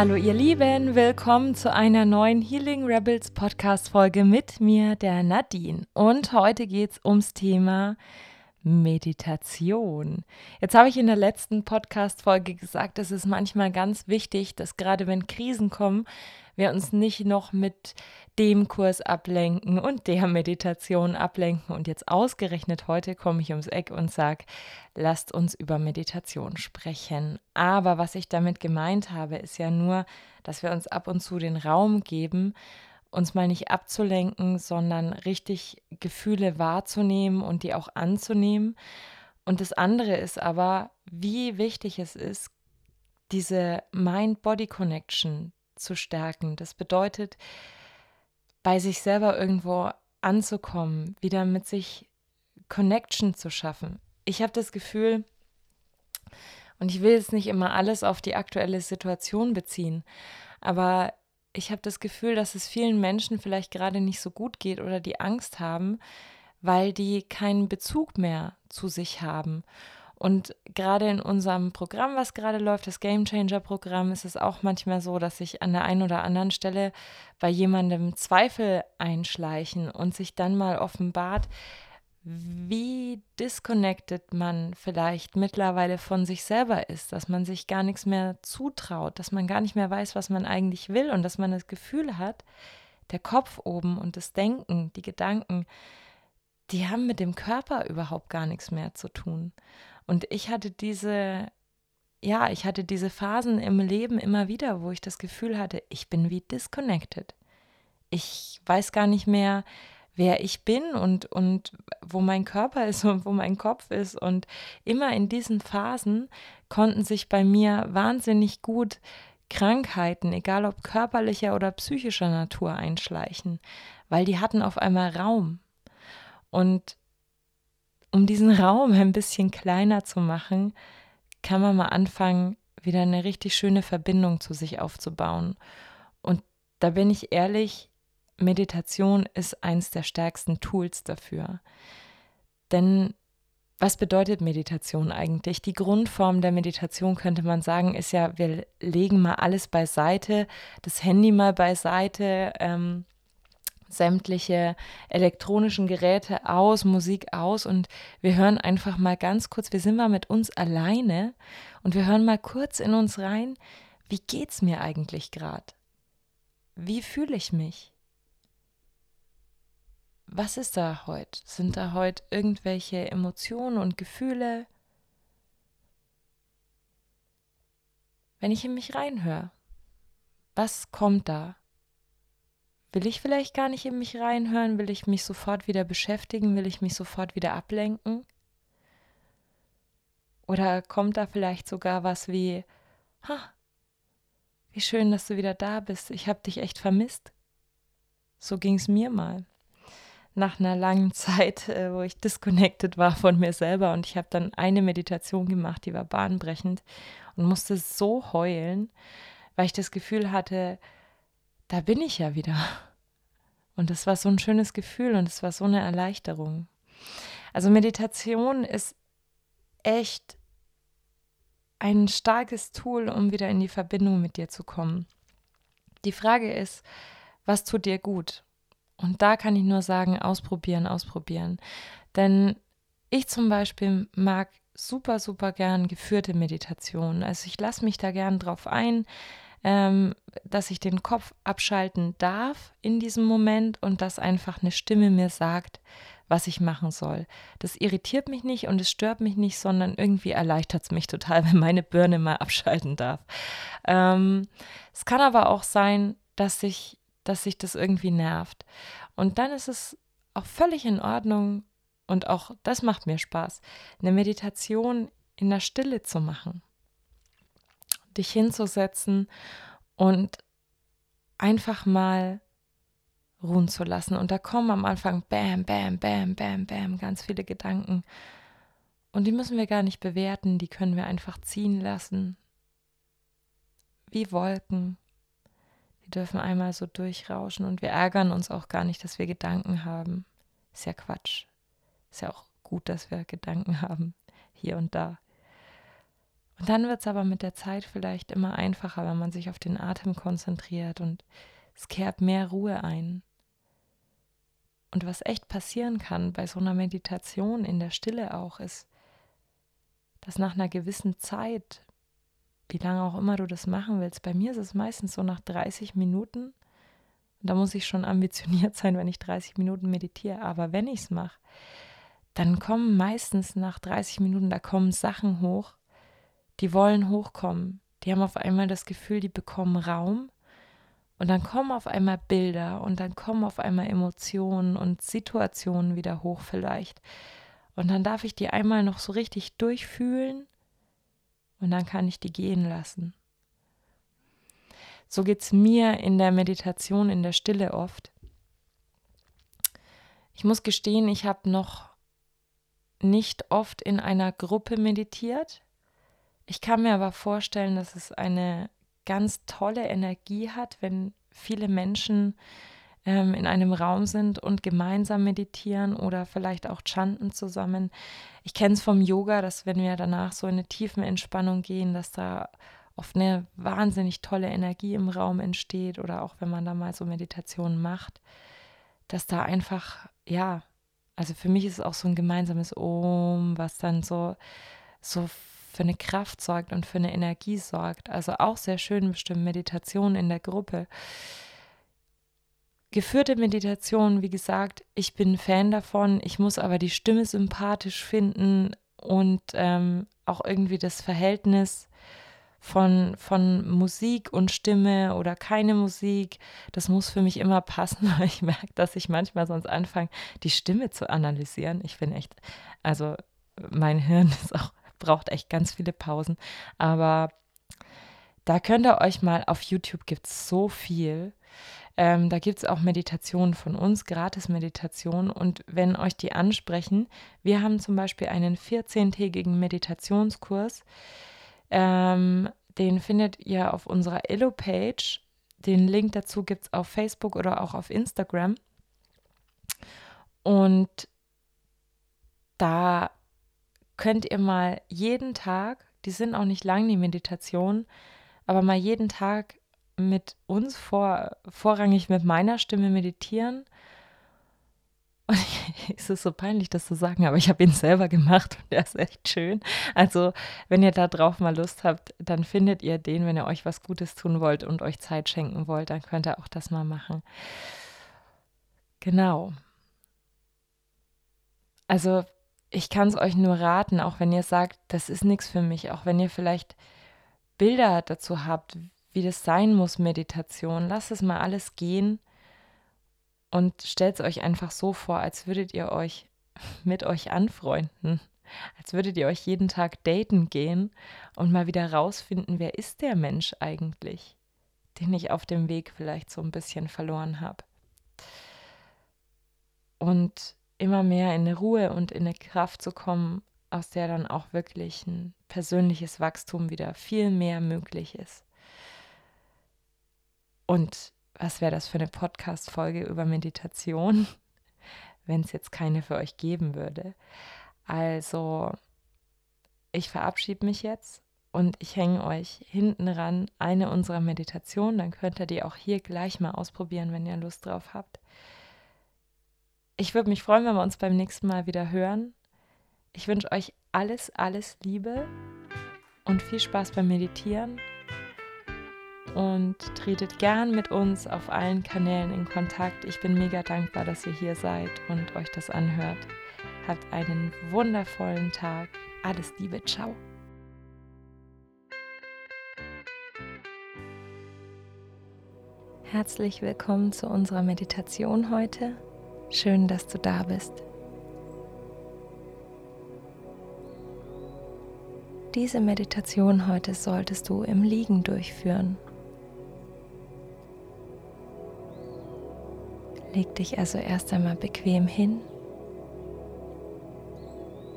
Hallo ihr Lieben, willkommen zu einer neuen Healing Rebels Podcast Folge mit mir, der Nadine. Und heute geht es ums Thema Meditation. Jetzt habe ich in der letzten Podcast Folge gesagt, es ist manchmal ganz wichtig, dass gerade wenn Krisen kommen, wir uns nicht noch mit dem Kurs ablenken und der Meditation ablenken. Und jetzt ausgerechnet heute komme ich ums Eck und sage, lasst uns über Meditation sprechen. Aber was ich damit gemeint habe, ist ja nur, dass wir uns ab und zu den Raum geben, uns mal nicht abzulenken, sondern richtig Gefühle wahrzunehmen und die auch anzunehmen. Und das andere ist aber, wie wichtig es ist, diese Mind-Body-Connection zu stärken. Das bedeutet, bei sich selber irgendwo anzukommen, wieder mit sich Connection zu schaffen. Ich habe das Gefühl, und ich will jetzt nicht immer alles auf die aktuelle Situation beziehen, aber ich habe das Gefühl, dass es vielen Menschen vielleicht gerade nicht so gut geht oder die Angst haben, weil die keinen Bezug mehr zu sich haben. Und gerade in unserem Programm, was gerade läuft, das Game Changer Programm, ist es auch manchmal so, dass sich an der einen oder anderen Stelle bei jemandem Zweifel einschleichen und sich dann mal offenbart, wie disconnected man vielleicht mittlerweile von sich selber ist, dass man sich gar nichts mehr zutraut, dass man gar nicht mehr weiß, was man eigentlich will und dass man das Gefühl hat, der Kopf oben und das Denken, die Gedanken, die haben mit dem Körper überhaupt gar nichts mehr zu tun. Und ich hatte diese, ja, ich hatte diese Phasen im Leben immer wieder, wo ich das Gefühl hatte, ich bin wie disconnected. Ich weiß gar nicht mehr, wer ich bin und, und wo mein Körper ist und wo mein Kopf ist. Und immer in diesen Phasen konnten sich bei mir wahnsinnig gut Krankheiten, egal ob körperlicher oder psychischer Natur, einschleichen, weil die hatten auf einmal Raum. Und um diesen Raum ein bisschen kleiner zu machen, kann man mal anfangen, wieder eine richtig schöne Verbindung zu sich aufzubauen. Und da bin ich ehrlich, Meditation ist eins der stärksten Tools dafür. Denn was bedeutet Meditation eigentlich? Die Grundform der Meditation könnte man sagen, ist ja, wir legen mal alles beiseite, das Handy mal beiseite, ähm, sämtliche elektronischen Geräte aus, Musik aus und wir hören einfach mal ganz kurz, wir sind mal mit uns alleine und wir hören mal kurz in uns rein, wie geht's mir eigentlich gerade? Wie fühle ich mich? Was ist da heute? Sind da heute irgendwelche Emotionen und Gefühle? Wenn ich in mich reinhöre, was kommt da? Will ich vielleicht gar nicht in mich reinhören? Will ich mich sofort wieder beschäftigen? Will ich mich sofort wieder ablenken? Oder kommt da vielleicht sogar was wie, ha, wie schön, dass du wieder da bist. Ich habe dich echt vermisst. So ging es mir mal. Nach einer langen Zeit, äh, wo ich disconnected war von mir selber und ich habe dann eine Meditation gemacht, die war bahnbrechend und musste so heulen, weil ich das Gefühl hatte, da bin ich ja wieder. Und das war so ein schönes Gefühl und es war so eine Erleichterung. Also Meditation ist echt ein starkes Tool, um wieder in die Verbindung mit dir zu kommen. Die Frage ist, was tut dir gut? Und da kann ich nur sagen, ausprobieren, ausprobieren. Denn ich zum Beispiel mag super, super gern geführte Meditationen. Also ich lasse mich da gern drauf ein ähm, dass ich den Kopf abschalten darf in diesem Moment und dass einfach eine Stimme mir sagt, was ich machen soll. Das irritiert mich nicht und es stört mich nicht, sondern irgendwie erleichtert es mich total, wenn meine Birne mal abschalten darf. Ähm, es kann aber auch sein, dass sich, dass sich das irgendwie nervt. Und dann ist es auch völlig in Ordnung und auch das macht mir Spaß, eine Meditation in der Stille zu machen dich hinzusetzen und einfach mal ruhen zu lassen. Und da kommen am Anfang bam, bam, bam, bam, bam, ganz viele Gedanken. Und die müssen wir gar nicht bewerten, die können wir einfach ziehen lassen. Wie Wolken. Die dürfen einmal so durchrauschen und wir ärgern uns auch gar nicht, dass wir Gedanken haben. Ist ja Quatsch. Ist ja auch gut, dass wir Gedanken haben, hier und da. Und dann wird es aber mit der Zeit vielleicht immer einfacher, wenn man sich auf den Atem konzentriert und es kehrt mehr Ruhe ein. Und was echt passieren kann bei so einer Meditation in der Stille auch ist, dass nach einer gewissen Zeit, wie lange auch immer du das machen willst, bei mir ist es meistens so nach 30 Minuten, und da muss ich schon ambitioniert sein, wenn ich 30 Minuten meditiere, aber wenn ich es mache, dann kommen meistens nach 30 Minuten, da kommen Sachen hoch, die wollen hochkommen. Die haben auf einmal das Gefühl, die bekommen Raum. Und dann kommen auf einmal Bilder und dann kommen auf einmal Emotionen und Situationen wieder hoch vielleicht. Und dann darf ich die einmal noch so richtig durchfühlen und dann kann ich die gehen lassen. So geht es mir in der Meditation, in der Stille oft. Ich muss gestehen, ich habe noch nicht oft in einer Gruppe meditiert. Ich kann mir aber vorstellen, dass es eine ganz tolle Energie hat, wenn viele Menschen ähm, in einem Raum sind und gemeinsam meditieren oder vielleicht auch chanten zusammen. Ich kenne es vom Yoga, dass wenn wir danach so in eine tiefen Entspannung gehen, dass da oft eine wahnsinnig tolle Energie im Raum entsteht oder auch wenn man da mal so Meditationen macht, dass da einfach, ja, also für mich ist es auch so ein gemeinsames Om, was dann so, so für eine Kraft sorgt und für eine Energie sorgt. Also auch sehr schön bestimmt Meditation in der Gruppe. Geführte Meditation, wie gesagt, ich bin Fan davon. Ich muss aber die Stimme sympathisch finden und ähm, auch irgendwie das Verhältnis von, von Musik und Stimme oder keine Musik. Das muss für mich immer passen, weil ich merke, dass ich manchmal sonst anfange, die Stimme zu analysieren. Ich bin echt, also mein Hirn ist auch braucht echt ganz viele Pausen. Aber da könnt ihr euch mal, auf YouTube gibt es so viel. Ähm, da gibt es auch Meditationen von uns, Gratis-Meditationen. Und wenn euch die ansprechen, wir haben zum Beispiel einen 14-tägigen Meditationskurs. Ähm, den findet ihr auf unserer Elo-Page. Den Link dazu gibt es auf Facebook oder auch auf Instagram. Und da könnt ihr mal jeden Tag, die sind auch nicht lang, die Meditation, aber mal jeden Tag mit uns vor, vorrangig mit meiner Stimme meditieren. Und es ist so peinlich, das zu sagen, aber ich habe ihn selber gemacht und der ist echt schön. Also, wenn ihr da drauf mal Lust habt, dann findet ihr den, wenn ihr euch was Gutes tun wollt und euch Zeit schenken wollt, dann könnt ihr auch das mal machen. Genau. Also, ich kann es euch nur raten, auch wenn ihr sagt, das ist nichts für mich, auch wenn ihr vielleicht Bilder dazu habt, wie das sein muss, Meditation. Lasst es mal alles gehen und stellt es euch einfach so vor, als würdet ihr euch mit euch anfreunden, als würdet ihr euch jeden Tag daten gehen und mal wieder rausfinden, wer ist der Mensch eigentlich, den ich auf dem Weg vielleicht so ein bisschen verloren habe. Und immer mehr in eine Ruhe und in eine Kraft zu kommen, aus der dann auch wirklich ein persönliches Wachstum wieder viel mehr möglich ist. Und was wäre das für eine Podcast-Folge über Meditation, wenn es jetzt keine für euch geben würde? Also, ich verabschiede mich jetzt und ich hänge euch hinten ran eine unserer Meditationen. Dann könnt ihr die auch hier gleich mal ausprobieren, wenn ihr Lust drauf habt. Ich würde mich freuen, wenn wir uns beim nächsten Mal wieder hören. Ich wünsche euch alles, alles Liebe und viel Spaß beim Meditieren. Und tretet gern mit uns auf allen Kanälen in Kontakt. Ich bin mega dankbar, dass ihr hier seid und euch das anhört. Habt einen wundervollen Tag. Alles Liebe. Ciao. Herzlich willkommen zu unserer Meditation heute. Schön, dass du da bist. Diese Meditation heute solltest du im Liegen durchführen. Leg dich also erst einmal bequem hin,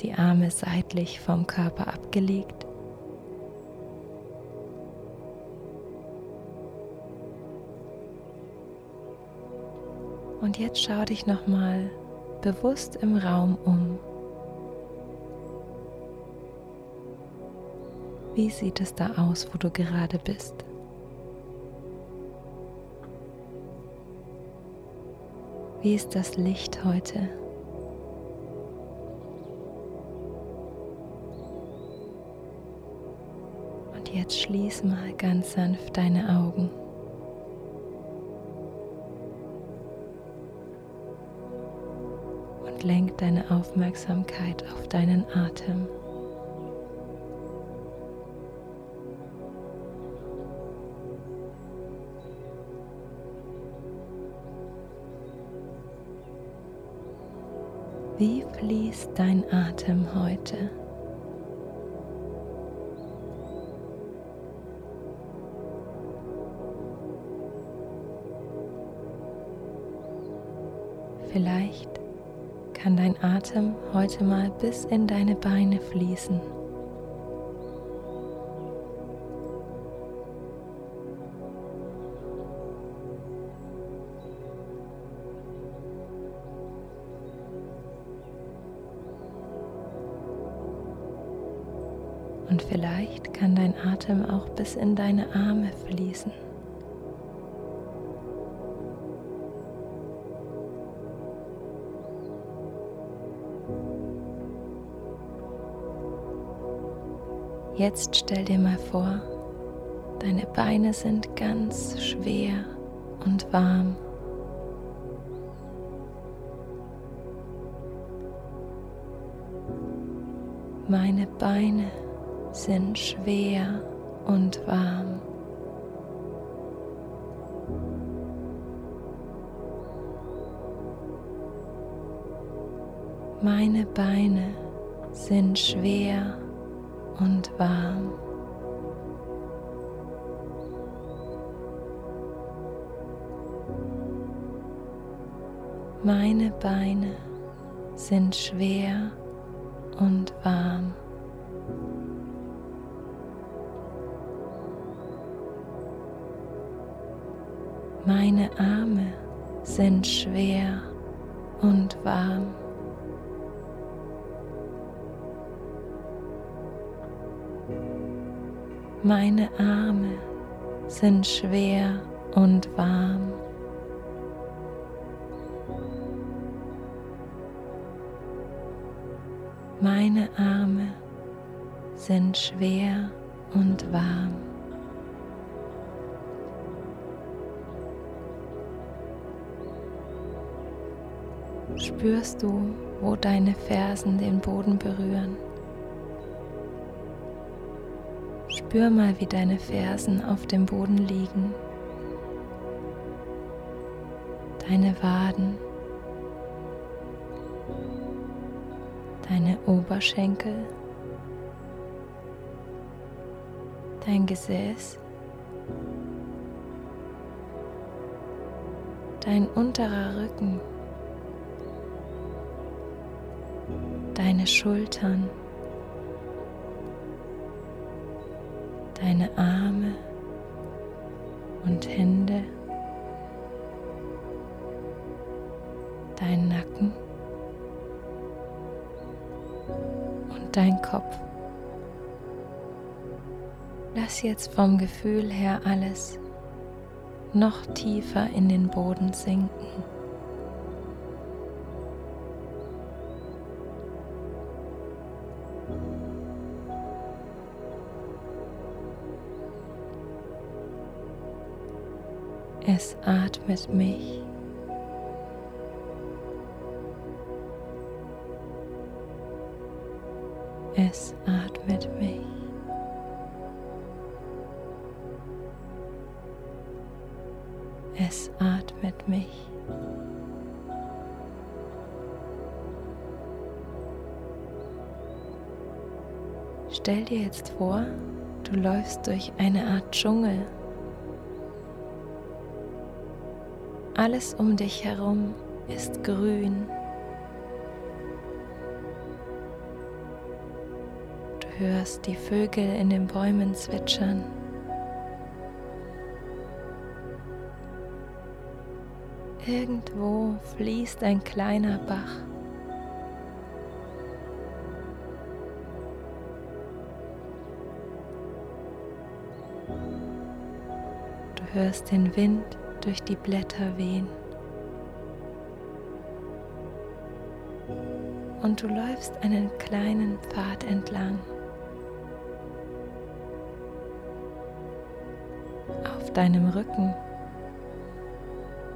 die Arme seitlich vom Körper abgelegt. Und jetzt schau dich nochmal bewusst im Raum um. Wie sieht es da aus, wo du gerade bist? Wie ist das Licht heute? Und jetzt schließ mal ganz sanft deine Augen. Lenk deine Aufmerksamkeit auf deinen Atem. Wie fließt dein Atem heute? Atem heute mal bis in deine Beine fließen. Und vielleicht kann dein Atem auch bis in deine Arme fließen. Jetzt stell dir mal vor, deine Beine sind ganz schwer und warm. Meine Beine sind schwer und warm. Meine Beine sind schwer und warm. Meine Beine sind schwer und warm. Meine Arme sind schwer und warm. Meine Arme sind schwer und warm. Meine Arme sind schwer und warm. spürst du, wo deine Fersen den Boden berühren. Spür mal, wie deine Fersen auf dem Boden liegen. Deine Waden, deine Oberschenkel, dein Gesäß, dein unterer Rücken. deine Schultern, deine Arme und Hände, dein Nacken und dein Kopf. Lass jetzt vom Gefühl her alles noch tiefer in den Boden sinken. Es atmet mich. Es atmet mich. Es atmet mich. Stell dir jetzt vor, du läufst durch eine Art Dschungel Alles um dich herum ist grün. Du hörst die Vögel in den Bäumen zwitschern. Irgendwo fließt ein kleiner Bach. Du hörst den Wind durch die Blätter wehen. Und du läufst einen kleinen Pfad entlang. Auf deinem Rücken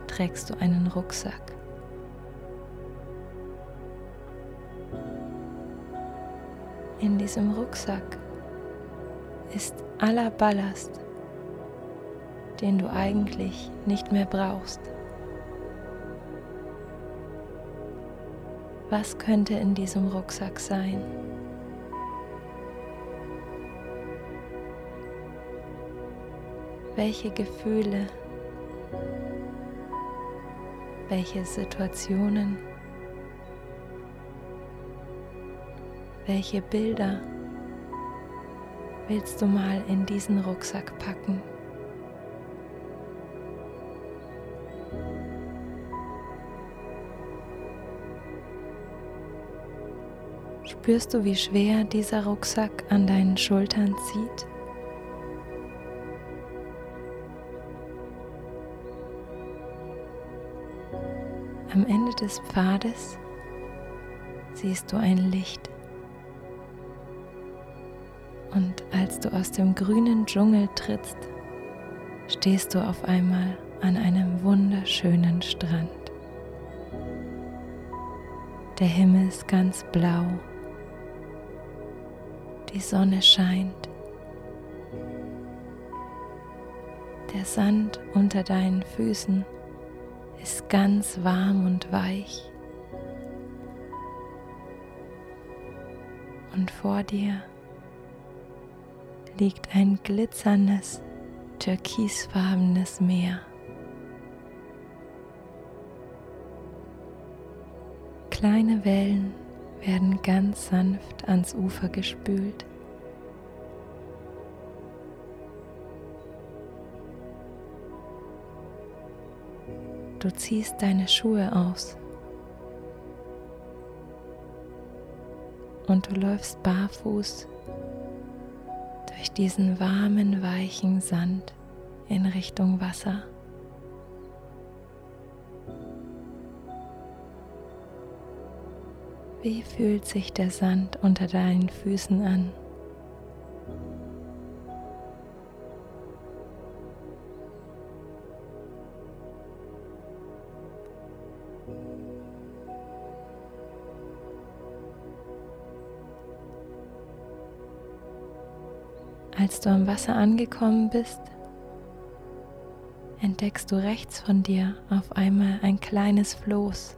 trägst du einen Rucksack. In diesem Rucksack ist aller Ballast, den du eigentlich nicht mehr brauchst. Was könnte in diesem Rucksack sein? Welche Gefühle, welche Situationen Welche Bilder willst du mal in diesen Rucksack packen? Spürst du, wie schwer dieser Rucksack an deinen Schultern zieht? Am Ende des Pfades siehst du ein Licht. Und als du aus dem grünen Dschungel trittst, stehst du auf einmal an einem wunderschönen Strand. Der Himmel ist ganz blau. Die Sonne scheint. Der Sand unter deinen Füßen ist ganz warm und weich. Und vor dir liegt ein glitzerndes, türkisfarbenes Meer. Kleine Wellen werden ganz sanft ans Ufer gespült. Du ziehst deine Schuhe aus und du läufst barfuß durch diesen warmen, weichen Sand in Richtung Wasser. Wie fühlt sich der Sand unter deinen Füßen an? Als du am Wasser angekommen bist, entdeckst du rechts von dir auf einmal ein kleines Floß.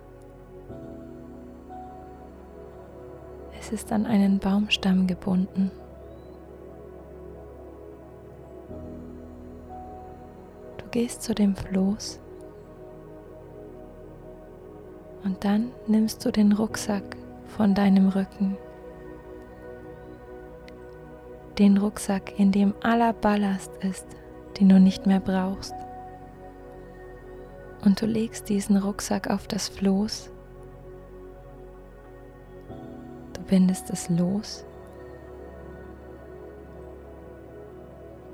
Es ist an einen Baumstamm gebunden. Du gehst zu dem Floß und dann nimmst du den Rucksack von deinem Rücken den Rucksack, in dem aller Ballast ist, den du nicht mehr brauchst. Und du legst diesen Rucksack auf das Floß. Du bindest es los.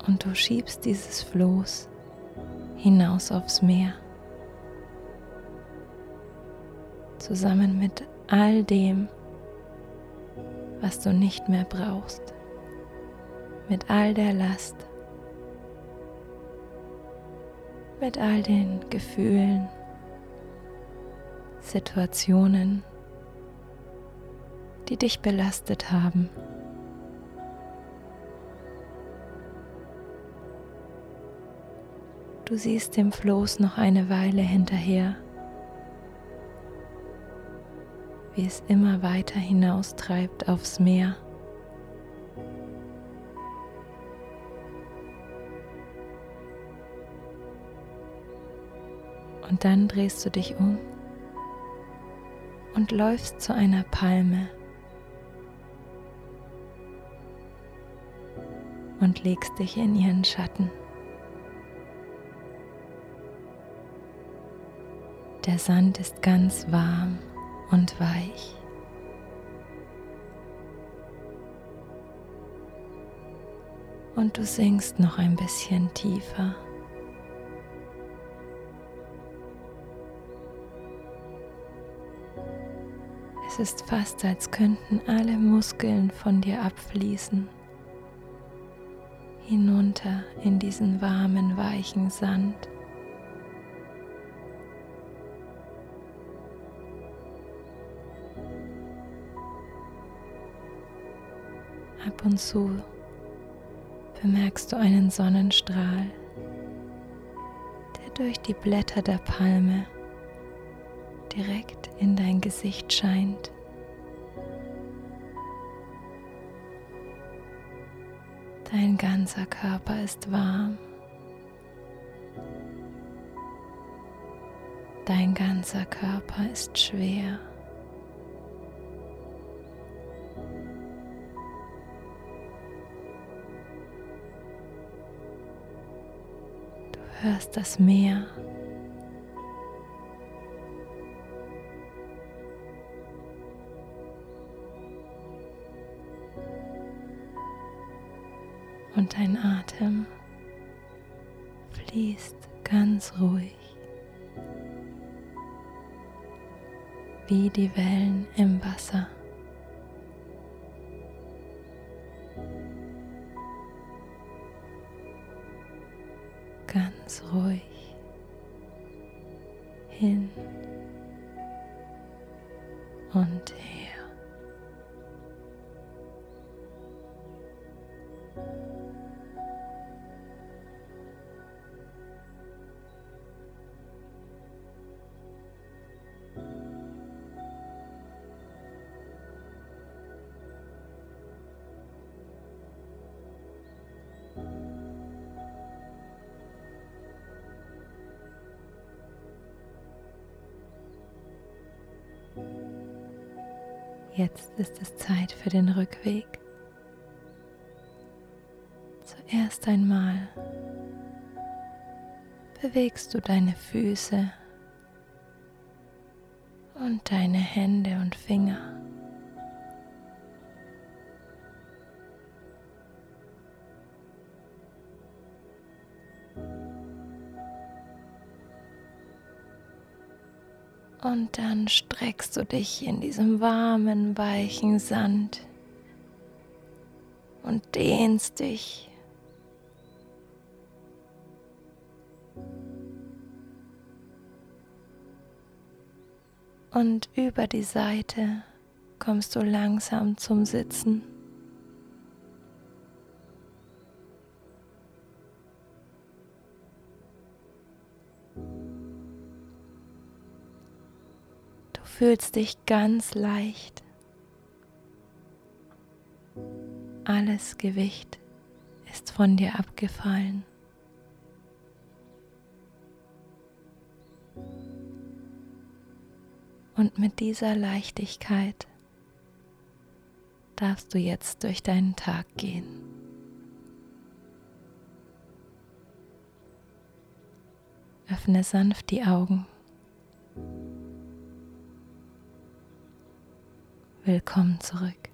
Und du schiebst dieses Floß hinaus aufs Meer. Zusammen mit all dem, was du nicht mehr brauchst mit all der Last, mit all den Gefühlen, Situationen, die dich belastet haben. Du siehst dem Floß noch eine Weile hinterher, wie es immer weiter hinaustreibt aufs Meer. Dann drehst du dich um und läufst zu einer Palme und legst dich in ihren Schatten. Der Sand ist ganz warm und weich. Und du sinkst noch ein bisschen tiefer. Es ist fast, als könnten alle Muskeln von dir abfließen, hinunter in diesen warmen, weichen Sand. Ab und zu bemerkst du einen Sonnenstrahl, der durch die Blätter der Palme direkt in dein Gesicht scheint. Dein ganzer Körper ist warm. Dein ganzer Körper ist schwer. Du hörst das Meer dein Atem fließt ganz ruhig, wie die Wellen im Wasser. Ganz ruhig hin und her. Für den Rückweg. Zuerst einmal bewegst du deine Füße und deine Hände und Finger. Und dann streckst du dich in diesem warmen, weichen Sand und dehnst dich. Und über die Seite kommst du langsam zum Sitzen. Fühlst dich ganz leicht. Alles Gewicht ist von dir abgefallen. Und mit dieser Leichtigkeit darfst du jetzt durch deinen Tag gehen. Öffne sanft die Augen. Willkommen zurück.